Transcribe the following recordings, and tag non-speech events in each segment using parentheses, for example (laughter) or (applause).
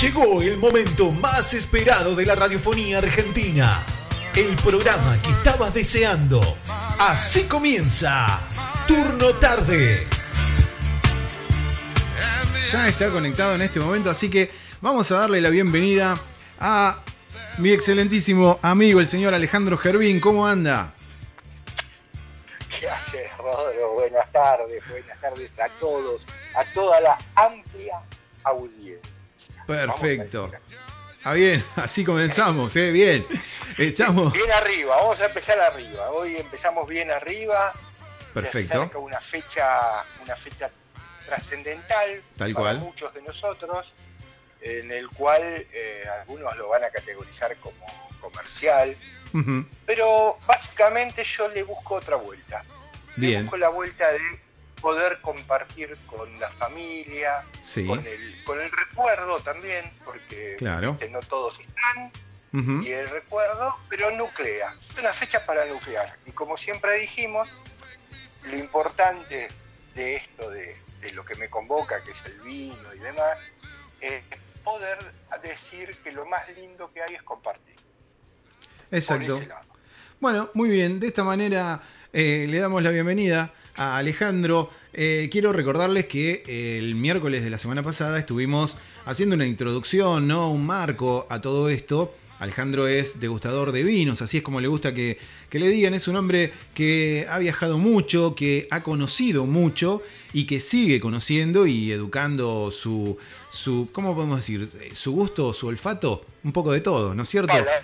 Llegó el momento más esperado de la radiofonía argentina. El programa que estabas deseando. Así comienza. Turno tarde. Ya está conectado en este momento, así que vamos a darle la bienvenida a mi excelentísimo amigo, el señor Alejandro Gervín. ¿Cómo anda? ¿Qué haces, Rodro? Buenas tardes, buenas tardes a todos, a toda la amplia audiencia. Perfecto. Ah, bien, (laughs) así comenzamos, ¿eh? Bien. Estamos. Bien arriba, vamos a empezar arriba. Hoy empezamos bien arriba. Perfecto. Se acerca una fecha, una fecha trascendental Tal para cual. muchos de nosotros, en el cual eh, algunos lo van a categorizar como comercial, pero básicamente yo le busco otra vuelta. Le Bien, busco la vuelta de poder compartir con la familia, sí, con, el, con el recuerdo también, porque claro. viste, no todos están, y el recuerdo, pero nuclea. Es una fecha para nuclear. Y como siempre dijimos, lo importante de esto, de, de lo que me convoca, que es el vino y demás, es poder decir que lo más lindo que hay es compartir. Exacto. Bueno, muy bien. De esta manera eh, le damos la bienvenida a Alejandro. Eh, quiero recordarles que eh, el miércoles de la semana pasada estuvimos haciendo una introducción, ¿no? Un marco a todo esto. Alejandro es degustador de vinos, así es como le gusta que, que le digan. Es un hombre que ha viajado mucho, que ha conocido mucho y que sigue conociendo y educando su, su ¿cómo podemos decir? Su gusto, su olfato, un poco de todo, ¿no es cierto? Paladar,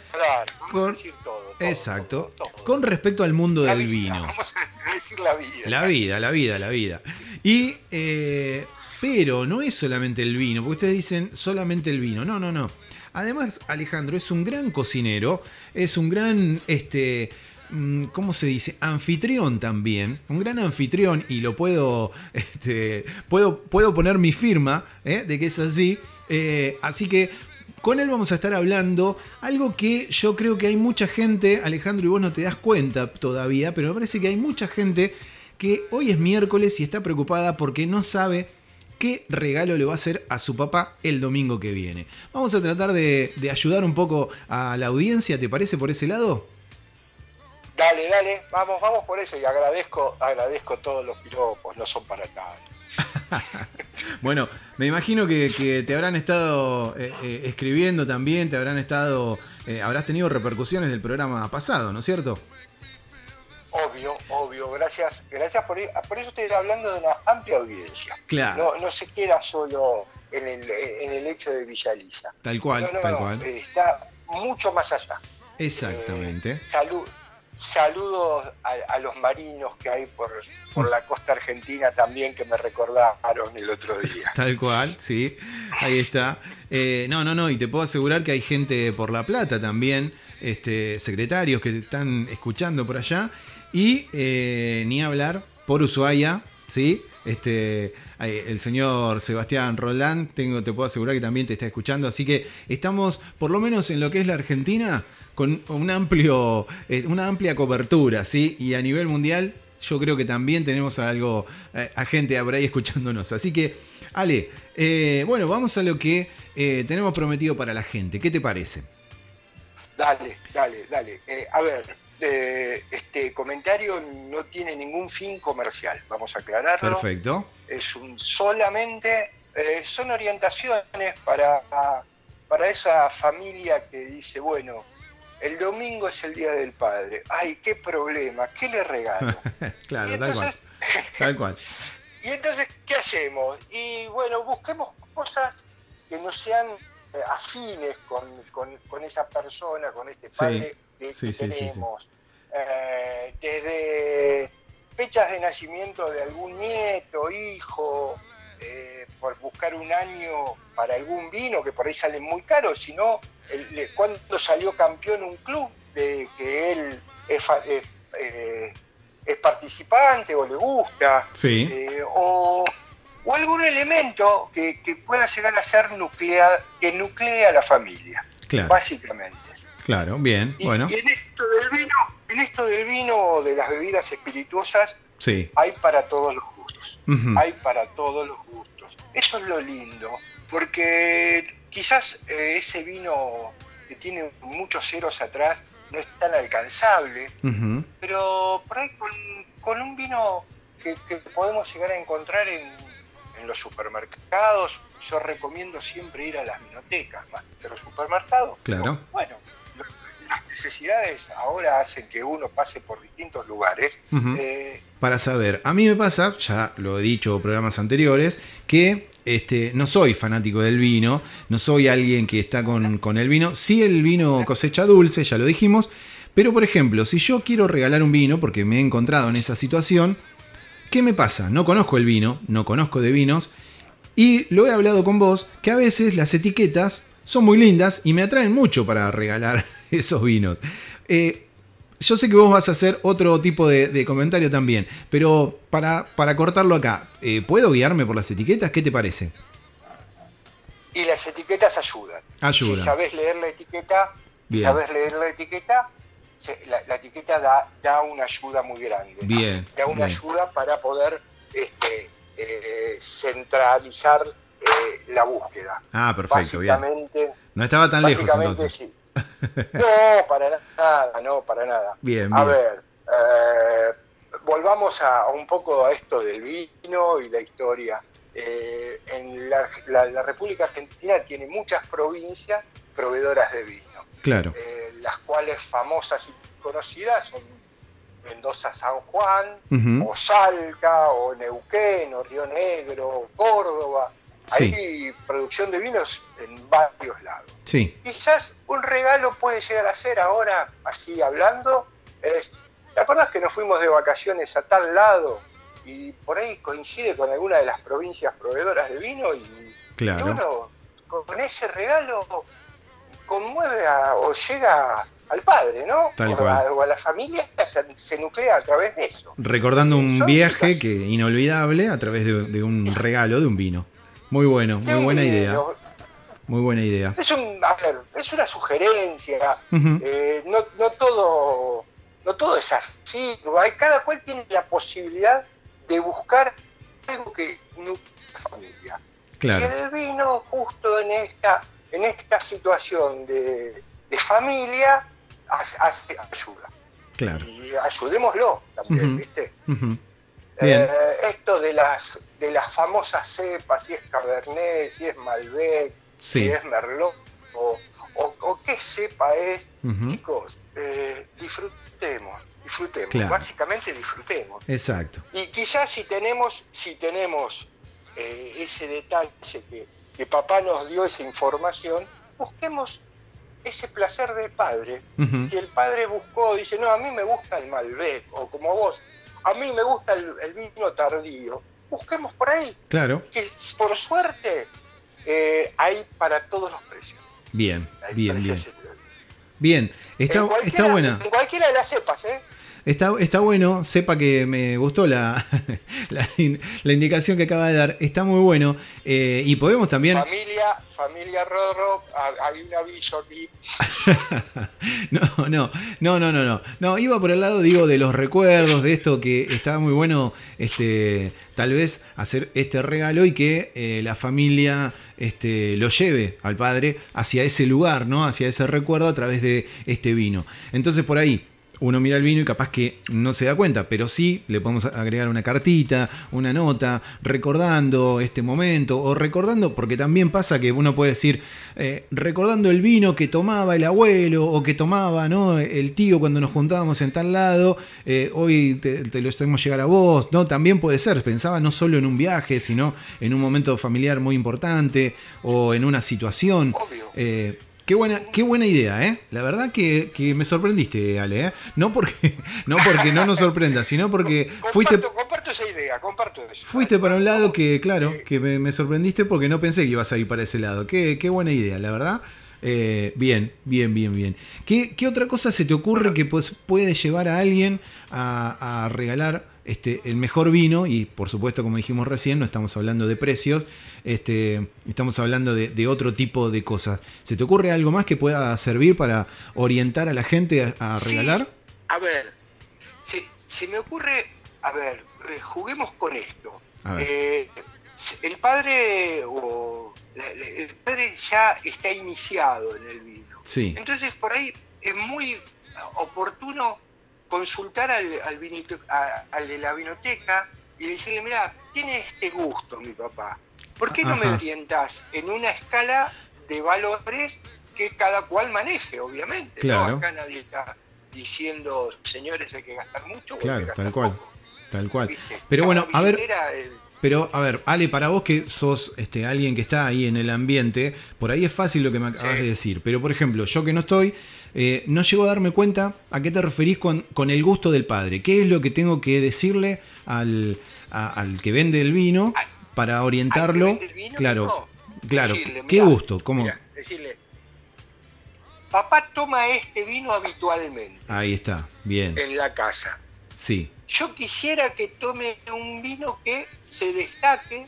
vamos a Con- decir todo, todo, Exacto. todo. Con respecto al mundo La del vida, vino. (laughs) Vamos a decir la vida. La vida, la vida, la vida. Y, eh, pero no es solamente el vino, porque ustedes dicen solamente el vino. No, no, no. Además, Alejandro es un gran cocinero, es un gran, este, ¿cómo se dice? Anfitrión también, un gran anfitrión y lo puedo, (laughs) este, puedo, puedo poner mi firma ¿eh? de que es así. Eh, así que con él vamos a estar hablando algo que yo creo que hay mucha gente, Alejandro, y vos no te das cuenta todavía, pero me parece que hay mucha gente que hoy es miércoles y está preocupada porque no sabe qué regalo le va a hacer a su papá el domingo que viene. Vamos a tratar de, de ayudar un poco a la audiencia, ¿te parece por ese lado? Dale, dale, vamos, vamos por eso y agradezco, agradezco todos los piropos, no son para nada. (laughs) Bueno, me imagino que, que te habrán estado eh, eh, escribiendo también, te habrán estado, eh, habrás tenido repercusiones del programa pasado, ¿no es cierto? Obvio, obvio, gracias, gracias por, por eso estoy hablando de una amplia audiencia. Claro, No, no se queda solo en el, en el hecho de Villaliza. tal cual, No, no, tal cual. Está mucho más allá. Exactamente. Salud, saludos a, a los marinos que hay por, por la costa argentina también que me recordaron el otro (laughs) día. Tal cual, sí. Ahí está. Eh, no, no, no, y te puedo asegurar que hay gente por La Plata también, este, secretarios que están escuchando por allá. Y eh, ni hablar por Ushuaia, ¿sí? Este, eh, el señor Sebastián Roland, tengo, te puedo asegurar que también te está escuchando. Así que estamos, por lo menos en lo que es la Argentina, con un amplio, eh, una amplia cobertura, ¿sí? Y a nivel mundial, yo creo que también tenemos algo, eh, a gente por ahí escuchándonos. Así que, Ale, eh, bueno, vamos a lo que eh, tenemos prometido para la gente. ¿Qué te parece? Dale, dale, dale. A ver, este comentario no tiene ningún fin comercial, vamos a aclararlo. Perfecto. Es un solamente, son orientaciones para, para esa familia que dice, bueno, el domingo es el Día del Padre. Ay, qué problema, ¿qué le regalo? (laughs) claro, y, tal cual. (laughs) Tal cual. y entonces, ¿qué hacemos? Y bueno, busquemos cosas que no sean eh, afines con, con- con esa persona, con este padre que, sí, que sí, sí, sí. tenemos. Eh, desde fechas de nacimiento de algún nieto, hijo, eh, por buscar un año para algún vino que por ahí sale muy caro, sino el- cuando salió campeón un club de que él es, es, eh, es participante o le gusta, Sí, eh, o, o algún elemento que, que pueda llegar a ser nuclear, que nuclea a la familia, claro, básicamente. claro, bien, Y, bueno, y en esto del vino, en esto del vino o de las bebidas espirituosas, sí. hay para todos los Hay para todos los gustos. Eso es lo lindo, porque quizás eh, ese vino que tiene muchos ceros atrás no es tan alcanzable, pero por ahí con, un vino que, podemos llegar a encontrar en, en los supermercados, yo recomiendo siempre ir a las vinotecas más que los supermercados. Claro. Bueno, las necesidades ahora hacen que uno pase por distintos lugares. Eh, Para saber, a mí me pasa, ya lo he dicho en programas anteriores, que este, no soy fanático del vino, no soy alguien que está con, con el vino. Sí el vino cosecha dulce, ya lo dijimos, pero por ejemplo, si yo quiero regalar un vino, porque me he encontrado en esa situación, ¿qué me pasa? No conozco el vino, no conozco de vinos, y lo he hablado con vos, que a veces las etiquetas son muy lindas y me atraen mucho para regalar (laughs) esos vinos. Eh, yo sé que vos vas a hacer otro tipo de, comentario también, pero para, para cortarlo acá, eh, ¿puedo guiarme por las etiquetas? ¿Qué te parece? Y las etiquetas ayudan. Ayudan. Si sabes leer la etiqueta, sabes leer la etiqueta, la, etiqueta da, da, una ayuda muy grande. Bien. Da una ayuda para poder este, eh, centralizar eh, la búsqueda. Ah, perfecto, bien. No estaba tan lejos entonces. Sí. No, para nada, no, para nada. Bien, A ver, eh, volvamos a, un poco a esto del vino y la historia. Eh, en la, República Argentina tiene muchas provincias proveedoras de vino. Claro. las cuales famosas y conocidas son Mendoza San Juan, o Salca, o Neuquén, o Río Negro, Córdoba. Hay producción de vinos en varios lados. Sí. Quizás un regalo puede llegar a ser ahora, así hablando, es, ¿te acuerdas que nos fuimos de vacaciones a tal lado y por ahí coincide con alguna de las provincias proveedoras de vino y, claro. uno con ese regalo conmueve o llega al padre, ¿no? o, A, la familia se, nuclea a través de eso. Recordando un viaje que inolvidable a través de, un regalo de un vino. Muy bueno, muy buena idea. Muy buena idea. Es, un, es una sugerencia. Eh, no, no, todo, no todo es así. Cada cual tiene la posibilidad de buscar algo que la familia. Claro. Y el vino justo en esta, en esta situación de, de familia hace, ayuda. Claro. Y ayudémoslo también, ¿viste? Eh, esto de las de las famosas cepas, si es Cabernet, si es Malbec, si es Merlot, o, o, qué cepa es, chicos, eh, disfrutemos, disfrutemos, básicamente disfrutemos. Exacto. Y quizás si tenemos, si tenemos eh, ese detalle que, que papá nos dio esa información, busquemos ese placer del padre. Si el padre buscó, dice, no, a mí me gusta el Malbec, o como vos, a mí me gusta el, vino tardío, busquemos por ahí. Claro. Que por suerte eh, hay para todos los precios. Bien, bien, bien. Bien, está, está buena. En cualquiera de las cepas, ¿eh? Está, está bueno, sepa que me gustó (laughs) la, la, indicación que acaba de dar, está muy bueno. Eh, y podemos también... Familia, familia Rorro, hay un aviso aquí. (laughs) no, no, no, no, no, no. No, iba por el lado, digo, de los recuerdos, de esto que estaba muy bueno, este, tal vez hacer este regalo y que eh, la familia este, lo lleve al padre hacia ese lugar, ¿no? Hacia ese recuerdo a través de este vino. Entonces por ahí, uno mira el vino y capaz que no se da cuenta, pero sí le podemos agregar una cartita, una nota, recordando este momento, o recordando, porque también pasa que uno puede decir, eh, recordando el vino que tomaba el abuelo o que tomaba ¿no? el tío cuando nos juntábamos en tal lado, eh, hoy te, lo hacemos llegar a vos, ¿no? También puede ser, pensaba no solo en un viaje, sino en un momento familiar muy importante o en una situación. Eh, Qué buena, qué buena idea, ¿eh? La verdad que, me sorprendiste, Ale, ¿eh? No porque, (laughs) no porque no nos sorprenda, sino porque fuiste... Comparto esa idea, comparto eso. Fuiste para un lado que, claro, que me, sorprendiste porque no pensé que ibas a ir para ese lado. Qué, qué buena idea, la verdad. Eh, bien, bien, bien, bien. ¿Qué, ¿Qué, otra cosa se te ocurre que pues, puede llevar a alguien a, a regalar este, el mejor vino, y por supuesto, como dijimos recién, no estamos hablando de precios, este, estamos hablando de, otro tipo de cosas. ¿Se te ocurre algo más que pueda servir para orientar a la gente a, regalar? A ver, se, me ocurre, a ver, eh, juguemos con esto. Eh, el padre o el padre ya está iniciado en el vino. Sí. Entonces por ahí es muy oportuno consultar al, al, al de la vinoteca y decirle, mira, tiene este gusto mi papá. ¿Por qué no me orientas en una escala de valores que cada cual maneje, obviamente? Claro. Acá nadie está diciendo, señores, hay que gastar mucho. Claro, gastar tal cual. poco. Tal cual. ¿Viste? Pero bueno, a ver, Pero, a ver, Ale, para vos que sos este, alguien que está ahí en el ambiente, por ahí es fácil lo que me acabas Sí. de decir. Pero, por ejemplo, yo que no estoy, eh, no llego a darme cuenta a qué te referís con, con el gusto del padre. ¿Qué es lo que tengo que decirle al, a- al que vende el vino Al- para orientarlo? vende el vino, claro, no. claro. Decirle, ¿Qué gusto? ¿Cómo? mirá, decirle, papá toma este vino habitualmente Ahí está, bien. en la casa. Sí. Yo quisiera que tome un vino que se destaque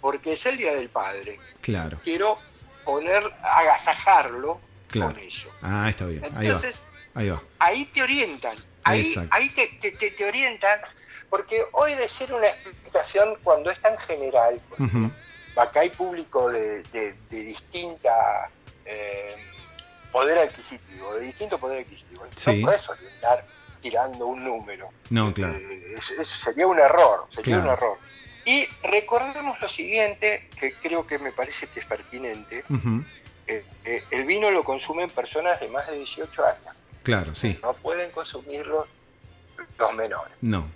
porque es el Día del Padre. Claro, Quiero poner, agasajarlo Claro. con eso. ah, está bien. Ahí va, Entonces, ahí va. ahí te orientan, ahí, ahí te, te- te- orientan, porque hoy de ser una explicación cuando es tan general, acá hay público de, de- de distinta eh, poder adquisitivo, de distinto poder adquisitivo. Sí. No puedes orientar tirando un número. No, claro. Eh, eso, eso sería un error, sería Claro. un error. Y recordemos lo siguiente, que creo que me parece que es pertinente. Ujú, eh, eh, el vino lo consumen personas de más de 18 años. Claro, sí. No pueden consumirlo los menores. No,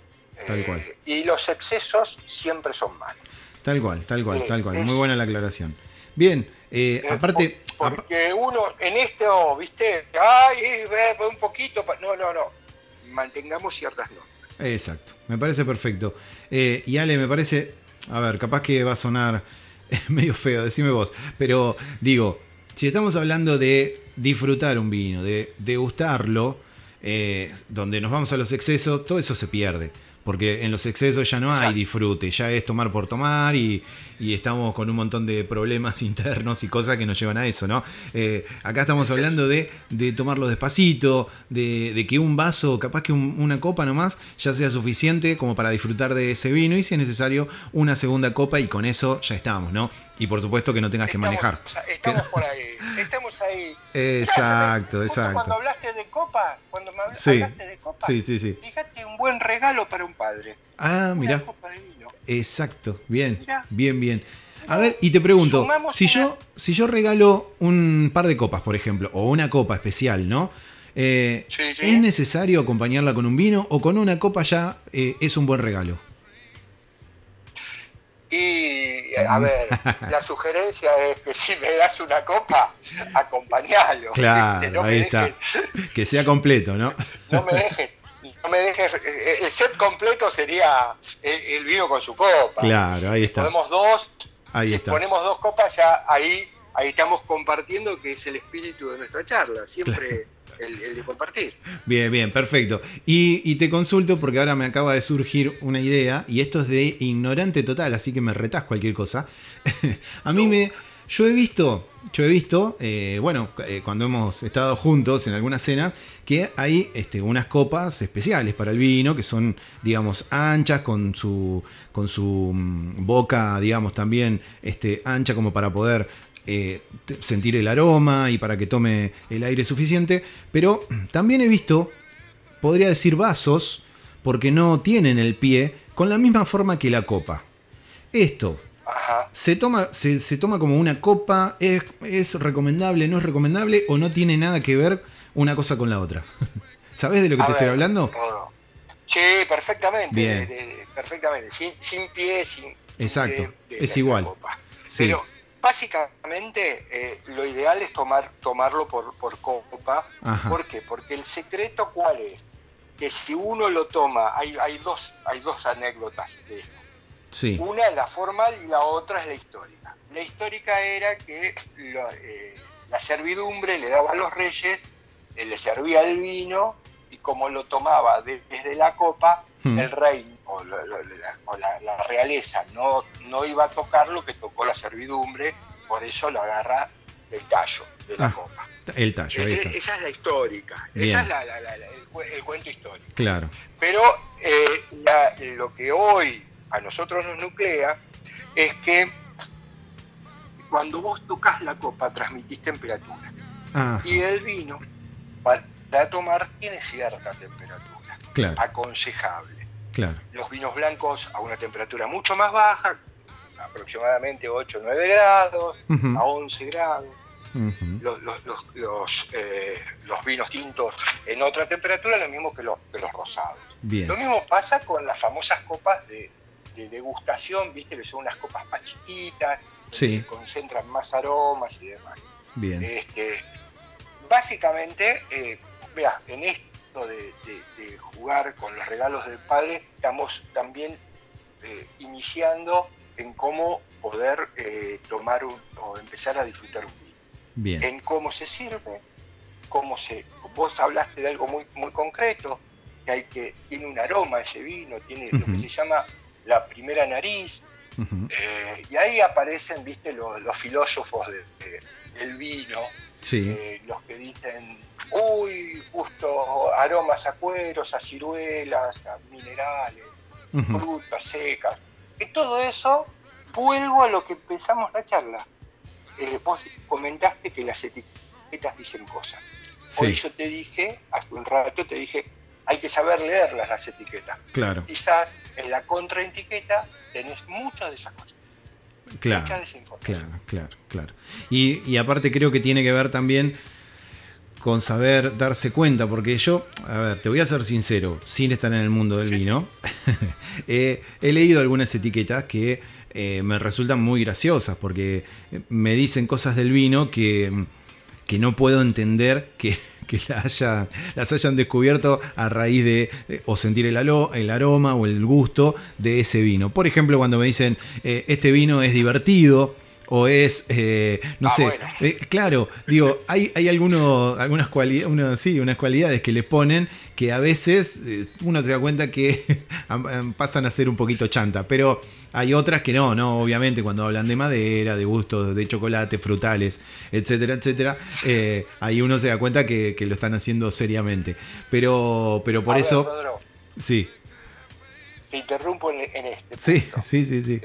Tal Eh, cual. Y los excesos siempre son malos. tal cual, tal cual, tal cual. es- Muy buena la aclaración. Bien, eh, Eh, aparte... por- ap- porque uno en esto, viste, ay, eh, ve, un poquito, pa-". no, no, no, mantengamos ciertas normas. Exacto, me parece perfecto. Eh, y Ale, me parece, a ver, capaz que va a sonar (laughs) medio feo, decime vos, pero digo, si estamos hablando de disfrutar un vino, de degustarlo, eh, donde nos vamos a los excesos, todo eso se pierde. Porque en los excesos ya no hay disfrute, ya es tomar por tomar y, y estamos con un montón de problemas (laughs) internos y cosas que nos llevan a eso, ¿no? Eh, acá estamos hablando de, de tomarlo despacito, de, de que un vaso, capaz que un- una copa nomás, ya sea suficiente como para disfrutar de ese vino y si es necesario una segunda copa y con eso ya estamos, ¿no? Y por supuesto que no tengas que manejar. o sea, estamos (laughs) por ahí, estamos ahí. Exacto, Justo Cuando exacto. hablaste de copa, cuando me Sí, hablaste de copa, Sí, sí, sí. fíjate un buen regalo para un padre. Ah, Una mirá. copa de vino. Exacto, bien, Mirá. bien, bien. A ver, y te pregunto, Sumamos si una- yo, si yo regalo un par de copas, por ejemplo, o una copa especial, ¿no? Eh, Sí, sí. ¿Es necesario acompañarla con un vino o con una copa ya eh, es un buen regalo? Y, a ver, (laughs) la sugerencia es que si me das una copa, acompañalo. Claro, (laughs) No me ahí dejes- está. Que sea completo, ¿no? No me dejes, no me dejes, eh, el set completo sería el, el vino con su copa. Claro, ahí está. Ponemos dos, Ahí si está. ponemos dos copas ya ahí, ahí estamos compartiendo que es el espíritu de nuestra charla, siempre el, el de compartir. Bien, bien, perfecto. Y, y te consulto porque ahora me acaba de surgir una idea y esto es de ignorante total, así que me retás cualquier cosa. (laughs) A mí No. me... Yo he visto, yo he visto, eh, bueno, eh, cuando hemos estado juntos en algunas cenas, que hay este, unas copas especiales para el vino, que son, digamos, anchas, con su, con su mm, boca, digamos, también este, ancha como para poder eh, sentir el aroma y para que tome el aire suficiente. Pero también he visto, podría decir vasos, porque no tienen el pie con la misma forma que la copa. Esto, Ajá. ¿se toma, se, se toma como una copa? ¿Es, ¿Es recomendable, no es recomendable o no tiene nada que ver una cosa con la otra? (laughs) ¿Sabes de lo que A te estoy hablando? Sí, perfectamente. Bien. de- de- perfectamente. Sin, sin pie, sin. Exacto, pie de es igual. copa. Sí, Pero básicamente eh, lo ideal es tomar, tomarlo por, por copa. Ajá. ¿Por qué? Porque el secreto cuál es? Que si uno lo toma, hay, hay, dos, hay dos anécdotas de esto. sí, Una es la formal y la otra es la histórica. La histórica era que eh, la servidumbre le daba a los reyes, eh, le servía el vino y como lo tomaba de- desde la copa, Hmm. el rey o, la, o la- la realeza no, no iba a tocar lo que tocó la servidumbre, por eso lo agarra del tallo de la Ah, copa. el tallo, ahí Ese- está. esa es la histórica, Bien. esa es la- la- la- la- el, cu- el cuento histórico. Claro, Pero eh, la- lo que hoy a nosotros nos nuclea es que cuando vos tocas la copa transmitís temperatura. Ah, Y el vino, para tomar, tiene cierta temperatura, claro, aconsejable. Claro. Los vinos blancos a una temperatura mucho más baja, aproximadamente 8 o 9 grados, a 11 grados. ujú. Los, los- los- los, eh, los vinos tintos en otra temperatura, lo mismo que los, que los rosados. Bien, Lo mismo pasa con las famosas copas de, de degustación, viste que son unas copas más chiquitas, Sí. se concentran más aromas y demás. bien. Este, básicamente, eh, vea, en de, de- de jugar con los regalos del padre, estamos también eh, iniciando en cómo poder eh, tomar un, o empezar a disfrutar un vino, Bien. en cómo se sirve, cómo se. Vos hablaste de algo muy, muy concreto, que hay que tiene un aroma ese vino, tiene lo que se llama la primera nariz, eh, y ahí aparecen, viste, lo- los filósofos de- de- del vino, Sí, eh, los que dicen, uy, justo aromas a cueros, a ciruelas, a minerales, frutas secas. Y todo eso, vuelvo a lo que empezamos la charla. Eh, vos comentaste que las etiquetas dicen cosas. Hoy sí, yo te dije, hace un rato te dije, hay que saber leerlas las etiquetas. claro, Quizás en la contraetiqueta tenés muchas de esas cosas, claro. de esa información. Claro, claro, claro. Y, y aparte creo que tiene que ver también con saber darse cuenta, porque yo, a ver, te voy a ser sincero, sin estar en el mundo del vino, (laughs) eh, he leído algunas etiquetas que eh, me resultan muy graciosas, porque me dicen cosas del vino que, que no puedo entender que, (laughs) que la haya- las hayan descubierto a raíz de eh, o sentir el, el aroma o el gusto de ese vino. Por ejemplo, cuando me dicen, este vino es divertido, o es, eh, no Ah, sé, bueno. eh, claro, digo, hay, hay algunos, algunas, cualidades, sí, unas cualidades que le ponen que a veces eh, uno se da cuenta que (laughs) pasan a ser un poquito chanta, pero hay otras que no, no, obviamente cuando hablan de madera, de gustos, de chocolate, frutales, etcétera, etcétera, eh, ahí uno se da cuenta que, que lo están haciendo seriamente. Pero, pero por A ver, eso, sí, te interrumpo en, en este sí, punto. sí, sí, sí,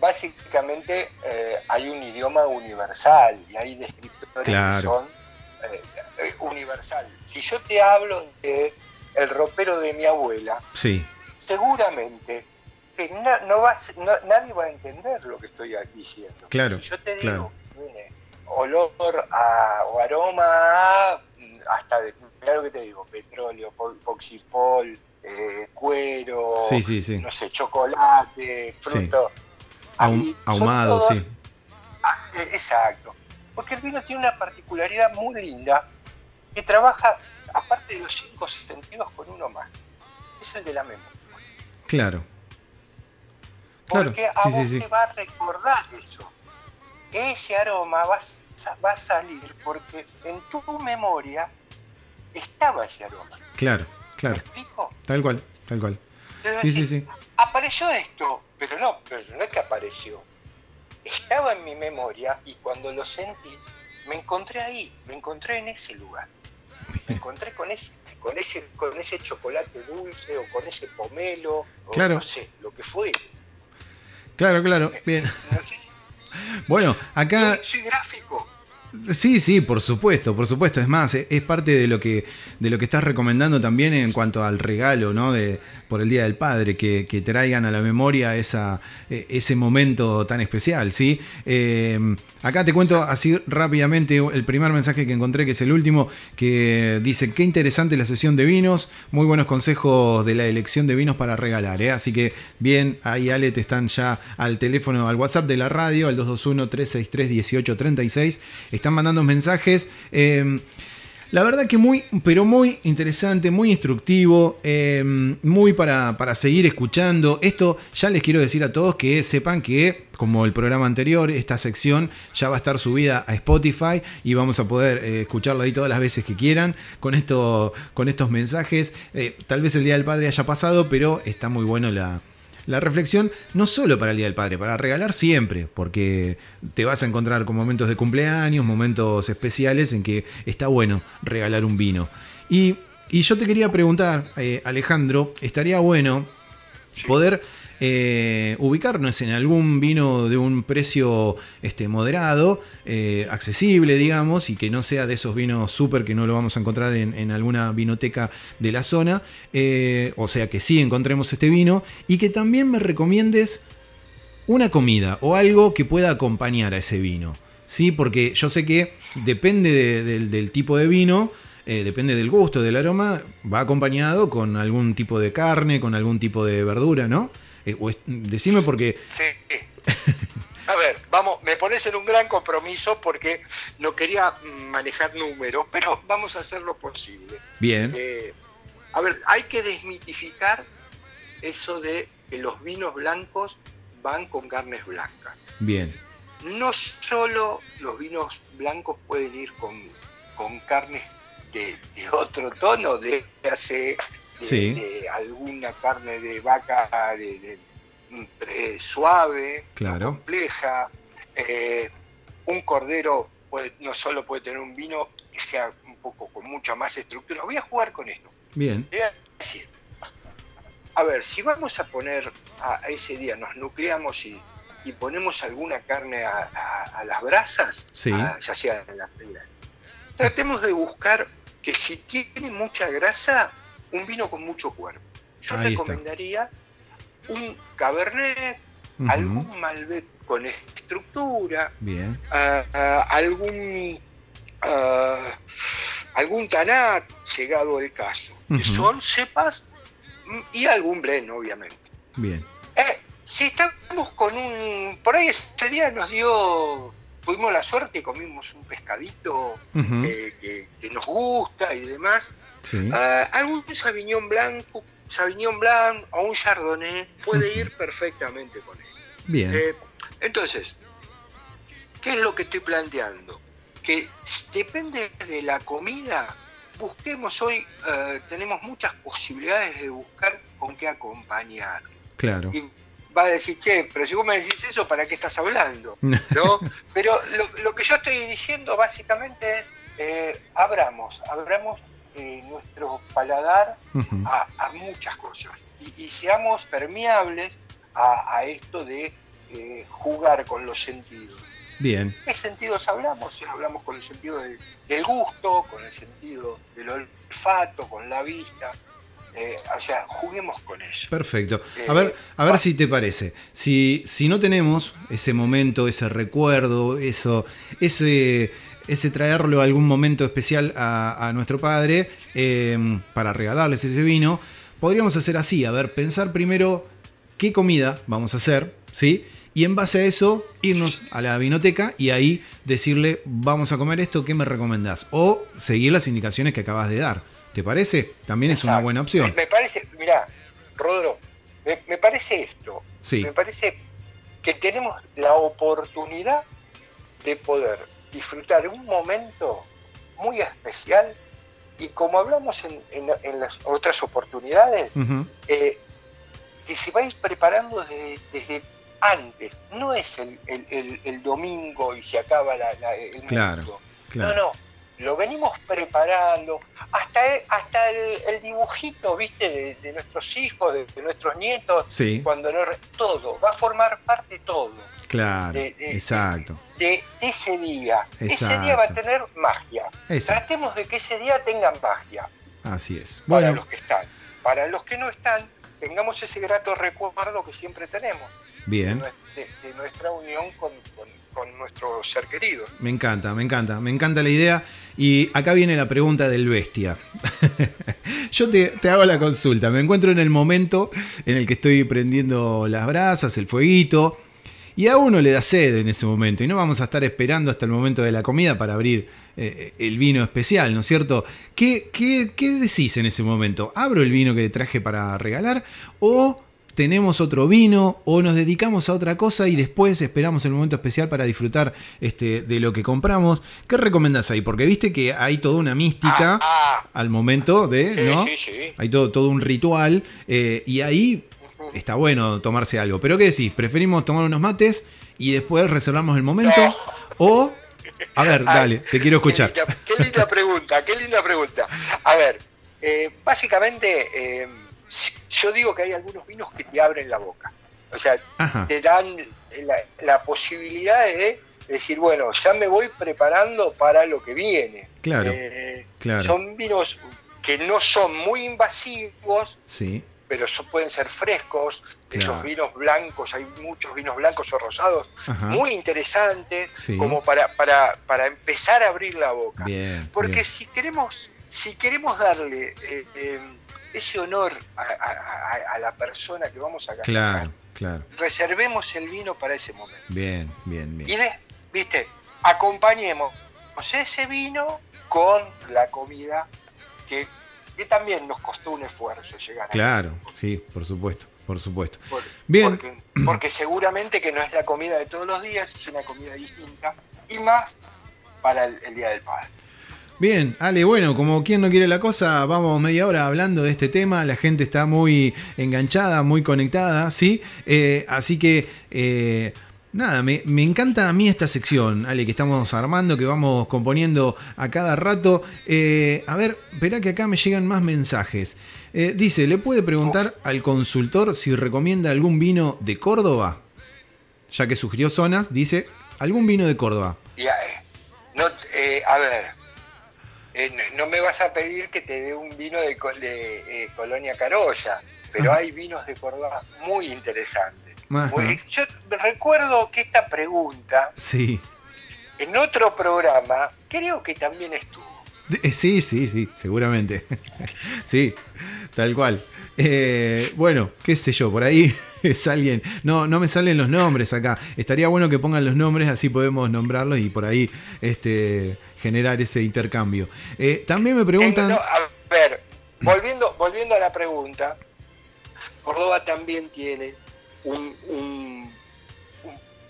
básicamente eh, hay un idioma universal y hay descriptores Claro. que son eh, eh, universal. Si yo te hablo de el ropero de mi abuela, sí, seguramente que no vas, no- nadie va a entender lo que estoy diciendo. Claro, Si yo te digo, claro. olor a, o aroma a, mm, hasta de, lo que te digo, petróleo, po- poxipol, eh, cuero, sí, sí, sí, no sé, chocolate, fruto. Ahum- ahumado, todas- sí, Ah, eh, exacto. Porque el vino tiene una particularidad muy linda que trabaja, aparte de los cinco sentidos, con uno más. Es el de la memoria. claro. Claro, Porque a sí, vos sí, sí. te va a recordar eso. Ese aroma va, a- va a salir porque en tu memoria estaba ese aroma. Claro, ¿Me claro, explico? tal cual, tal cual. Entonces, Sí, sí, sí. Apareció esto, pero no, pero no es que apareció. Estaba en mi memoria y cuando lo sentí, me encontré ahí, me encontré en ese lugar. Me encontré con ese, con ese, con ese chocolate dulce o con ese pomelo, o Claro. no sé, lo que fue. Claro, claro, bien. No sé si Bueno, acá soy gráfico. Sí, sí, por supuesto, por supuesto. Es más, e- es parte de lo que, de lo que estás recomendando también en cuanto al regalo, ¿no? De, por el Día del Padre, que, que traigan a la memoria esa, eh, ese momento tan especial, ¿sí? Eh, acá te cuento así rápidamente el primer mensaje que encontré, que es el último, que dice, qué interesante la sesión de vinos, muy buenos consejos de la elección de vinos para regalar, ¿eh? Así que bien, ahí Ale, te están ya al teléfono, al WhatsApp de la radio, al 221-363-1836, están mandando mensajes. eh, la verdad que muy, pero muy interesante, muy instructivo, eh, muy para, para seguir escuchando. Esto ya les quiero decir a todos que sepan que, como el programa anterior, esta sección ya va a estar subida a Spotify y vamos a poder eh, escucharla ahí todas las veces que quieran con, esto, con estos mensajes. Eh, tal vez el Día del Padre haya pasado, pero está muy bueno la, la reflexión, no solo para el Día del Padre, para regalar siempre, porque te vas a encontrar con momentos de cumpleaños, momentos especiales en que está bueno regalar un vino. Y, y yo te quería preguntar, eh, Alejandro, estaría bueno poder eh, ubicarnos en algún vino de un precio este, moderado, eh, accesible, digamos, y que no sea de esos vinos súper que no lo vamos a encontrar en, alguna vinoteca de la zona, eh, o sea que sí encontremos este vino, y que también me recomiendes una comida o algo que pueda acompañar a ese vino. ¿sí? Porque yo sé que depende del tipo de vino, depende del gusto, del aroma, va acompañado con algún tipo de carne, con algún tipo de verdura, ¿no? Eh, decime porque... Sí. A ver, vamos, me pones en un gran compromiso porque no quería manejar números, pero vamos a hacer lo posible. Bien. Eh, a ver, hay que desmitificar eso de que los vinos blancos van con carnes blancas. Bien. No solo los vinos blancos pueden ir con, con carnes de, otro tono, de hace de, alguna carne de vaca de, suave, compleja. Eh, un cordero no solo puede tener un vino que sea un poco con mucha más estructura. Voy a jugar con esto. Bien. A, ver, si vamos a poner a, ese día, nos nucleamos y, ponemos alguna carne a, las brasas, ya sea en la fría, tratemos de buscar que si tiene mucha grasa, un vino con mucho cuerpo. Yo recomendaría un Cabernet, algún Malbec con estructura, Bien. Ah, ah, algún uh, algún Tanat, llegado el caso, que son cepas y algún blend, obviamente. Bien. Eh, si estamos con un... Por ahí ese día nos dio tuvimos la suerte comimos un pescadito que, nos gusta y demás. Ah, algún Sauvignon Blanco, Sauvignon Blanc o un Chardonnay puede ir perfectamente con él. Bien. Eh, entonces, ¿qué es lo que estoy planteando? Que depende de la comida, busquemos hoy, eh, tenemos muchas posibilidades de buscar con qué acompañar. Claro va a decir, che, pero si vos me decís eso, ¿para qué estás hablando? (laughs) ¿No? pero lo, que yo estoy diciendo básicamente es, eh, abramos, abramos eh, nuestro paladar a, muchas cosas y, seamos permeables a, esto de eh, jugar con los sentidos. Bien. ¿Qué sentidos hablamos? Hablamos con el sentido del gusto, con el sentido del olfato, con la vista. Eh, o sea, juguemos con eso. Perfecto. A ver, a ver si te parece. Si, si no tenemos ese momento, ese recuerdo, eso, ese, ese traerlo a algún momento especial a, nuestro padre em, para regalarles ese vino, podríamos hacer así, a ver, pensar primero qué comida vamos a hacer, ¿sí? Y en base a eso, irnos a la vinoteca y ahí decirle, vamos a comer esto, ¿qué me recomendás? O seguir las indicaciones que acabas de dar. ¿Te parece? También es una buena opción. Me, parece, mira, Rodro, me, parece esto. Sí. Me parece que tenemos la oportunidad de poder disfrutar un momento muy especial y como hablamos en, las otras oportunidades, eh, que se va a ir preparando desde, antes. No es el, domingo y se acaba la, el claro, Claro. No, no lo venimos preparando, hasta el, hasta el, dibujito, viste, de, nuestros hijos, de, nuestros nietos, cuando no, todo, va a formar parte todo. Claro, exacto. De, ese día. Ese día va a tener magia. Tratemos de que ese día tenga magia. Así es. Para los que están. Para los que no están, tengamos ese grato recuerdo que siempre tenemos. Bien. De, nuestra unión con, nuestro ser querido. Me encanta, me encanta, me encanta la idea. Y acá viene la pregunta del bestia. (laughs) Yo te, hago la consulta. Me encuentro en el momento en el que estoy prendiendo las brasas, el fueguito. Y a uno le da sed en ese momento. Y no vamos a estar esperando hasta el momento de la comida para abrir eh, el vino especial, ¿no es cierto? ¿Qué, qué, ¿Qué decís en ese momento? ¿Abro el vino que te traje para regalar? ¿O tenemos otro vino o nos dedicamos a otra cosa y después esperamos el momento especial para disfrutar este, de lo que compramos. ¿Qué recomendás ahí? Porque viste que hay toda una mística ah, ah. al momento de, ¿no? Hay todo, todo un ritual eh, y ahí está bueno tomarse algo. Pero ¿qué decís? ¿Preferimos tomar unos mates y después reservamos el momento? (laughs) O, a ver, dale, te quiero escuchar. Qué linda, pregunta, qué linda pregunta. A ver, eh, básicamente... Eh, yo digo que hay algunos vinos que te abren la boca. O sea, te dan la, posibilidad de decir, bueno, ya me voy preparando para lo que viene. Claro, eh, claro. Son vinos que no son muy invasivos, sí. pero pueden ser frescos. Esos vinos blancos, hay muchos vinos blancos o rosados muy interesantes, como para, para, para, empezar a abrir la boca. Porque si queremos si queremos darle eh, eh, ese honor a, la persona que vamos a casar, claro, claro. reservemos el vino para ese momento. Bien, bien, bien. Y de, viste, acompañemos ese vino con la comida que, también nos costó un esfuerzo llegar a Claro, sí, por supuesto, por supuesto. bien. Porque, seguramente que no es la comida de todos los días, es una comida distinta y más para el Día del Padre. Bien, Ale, bueno, como quien no quiere la cosa, vamos media hora hablando de este tema, la gente está muy enganchada, muy conectada, ¿sí? Eh, así que, eh, nada, me, encanta a mí esta sección, Ale, que estamos armando, que vamos componiendo a cada rato. Eh, a ver, espera que acá me llegan más mensajes. dice, ¿le puede preguntar al consultor si recomienda algún vino de Córdoba? Ya que sugirió zonas, dice, ¿algún vino de Córdoba? Ya, no, a ver eh, no me vas a pedir que te dé un vino de, eh, Colonia Carolla, pero hay vinos de Córdoba muy interesantes. yo recuerdo que esta pregunta, sí. en otro programa, creo que también estuvo. Eh, sí, sí, sí, seguramente. (laughs) sí, tal cual. bueno, qué sé yo, por ahí (laughs) es alguien. No, no me salen los nombres acá. Estaría bueno que pongan los nombres, así podemos nombrarlos y por ahí este, generar ese intercambio. Eh, también me preguntan... a ver, volviendo, volviendo a la pregunta, Córdoba también tiene un,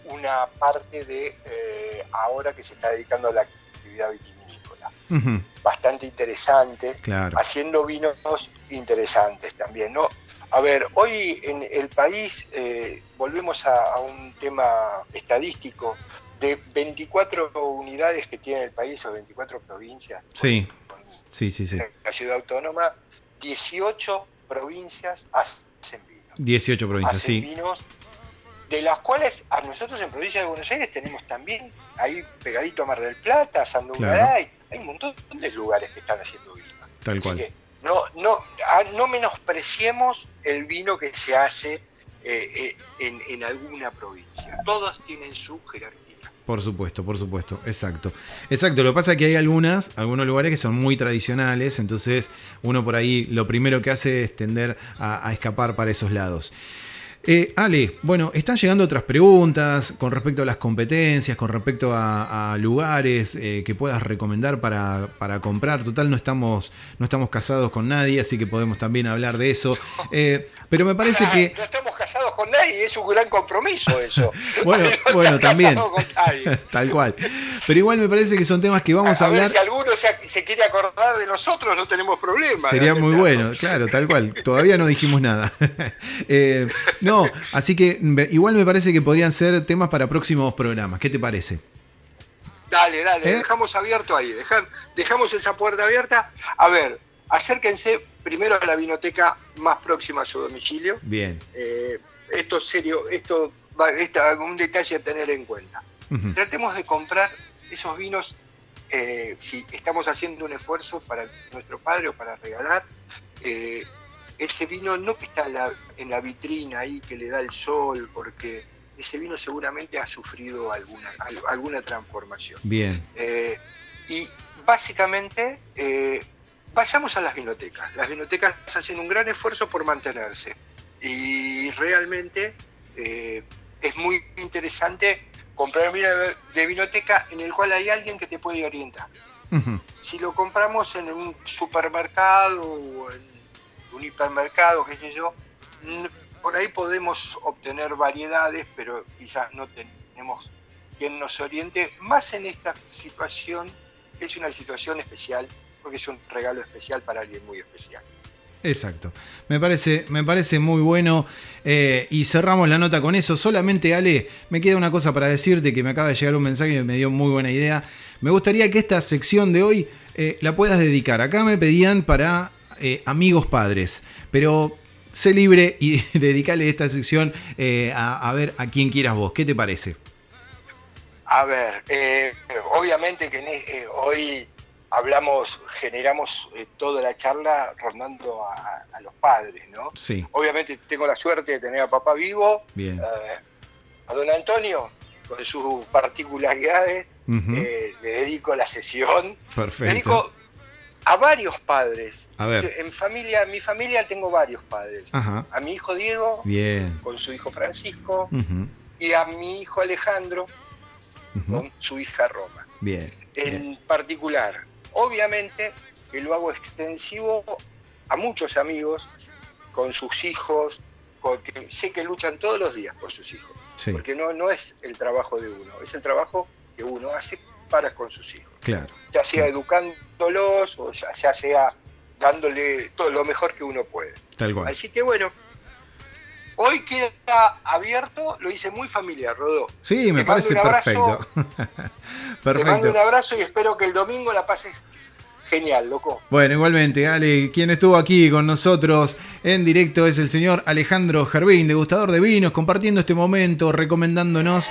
una parte de eh, ahora que se está dedicando a la actividad vitivinícola. Bastante interesante, haciendo vinos interesantes también, ¿no? A ver, hoy en el país, eh, volvemos a, un tema estadístico, de 24 unidades que tiene el país o 24 provincias. Sí, sí, sí, sí. La ciudad autónoma, 18 provincias hacen vinos. 18 provincias, sí. vinos, de las cuales a nosotros en provincia de Buenos Aires tenemos también, ahí pegadito a Mar del Plata, San hay un montón de lugares que están haciendo vino. Tal cual. No, no, ah, no menospreciemos el vino que se hace eh, eh, en, en alguna provincia. Todos tienen su jerarquía. Por supuesto, por supuesto, exacto. Exacto, lo que pasa es que hay algunas, algunos lugares que son muy tradicionales, entonces uno por ahí lo primero que hace es tender a escapar para esos lados. Eh, Ale, bueno, están llegando otras preguntas con respecto a las competencias, con respecto a, lugares eh, que puedas recomendar para, comprar. Total, no estamos, no estamos casados con nadie, así que podemos también hablar de eso. (laughs) Eh, pero me parece que... No estamos casados con nadie, es un gran compromiso eso. (laughs) bueno, (laughs) bueno también. Tal cual. Pero igual me parece que son temas que vamos a, hablar... si alguno se, quiere acordar de nosotros, no tenemos problema. Sería muy bueno, claro, tal cual. Todavía no dijimos nada. no, no, así que igual me parece que podrían ser temas para próximos programas. ¿Qué te parece? Dale, dale, ¿Eh? dejamos abierto ahí, dejamos esa puerta abierta. A ver, acérquense primero a la vinoteca más próxima a su domicilio. Bien. Eh, esto es serio, esto es un detalle a tener en cuenta. Tratemos de comprar esos vinos eh, si estamos haciendo un esfuerzo para nuestro padre o para regalar, ese vino no que está en la, vitrina ahí, que le da el sol, porque ese vino seguramente ha sufrido alguna, alguna transformación. Bien. Eh, y básicamente eh, vayamos a las vinotecas. Las vinotecas hacen un gran esfuerzo por mantenerse y realmente eh, es muy interesante comprar vino de vinoteca en el cual hay alguien que te puede orientar. Si lo compramos en un supermercado o en un hipermercado, qué sé yo, por ahí podemos obtener variedades, pero quizás no tenemos quien nos oriente, más en esta situación, es una situación especial, porque es un regalo especial para alguien muy especial. Exacto. Me parece, me parece muy bueno. Eh, y cerramos la nota con eso. Solamente, Ale, me queda una cosa para decirte que me acaba de llegar un mensaje y me dio muy buena idea. Me gustaría que esta sección de hoy eh, la puedas dedicar. Acá me pedían para eh, amigos padres. Pero sé libre y (laughs) dedicale esta sección eh, a, ver a quién quieras vos. ¿Qué te parece? A ver, eh, obviamente que eh, hoy hablamos, generamos toda la charla rondando a, los padres, ¿no? Sí. Obviamente tengo la suerte de tener a papá vivo. Bien. a don Antonio, con sus particularidades, le dedico la sesión. Perfecto. Dedico a varios padres. A ver. En familia, mi familia tengo varios padres. A mi hijo Diego, Bien. con su hijo Francisco, y a mi hijo Alejandro, con su hija Roma. Bien. En particular, obviamente que lo hago extensivo a muchos amigos, con sus hijos, porque sé que luchan todos los días por sus hijos. Porque no, no es el trabajo de uno, es el trabajo que uno hace para con sus hijos. Claro. Ya sea educándolos o ya, sea dándole todo lo mejor que uno puede. Tal cual. Así que bueno, hoy queda abierto, lo hice muy familiar, Rodó. Sí, me parece perfecto. (laughs) perfecto. Te mando un abrazo y espero que el domingo la pases genial, loco. Bueno, igualmente, Ale, quien estuvo aquí con nosotros en directo es el señor Alejandro Gervín, degustador de vinos, compartiendo este momento, recomendándonos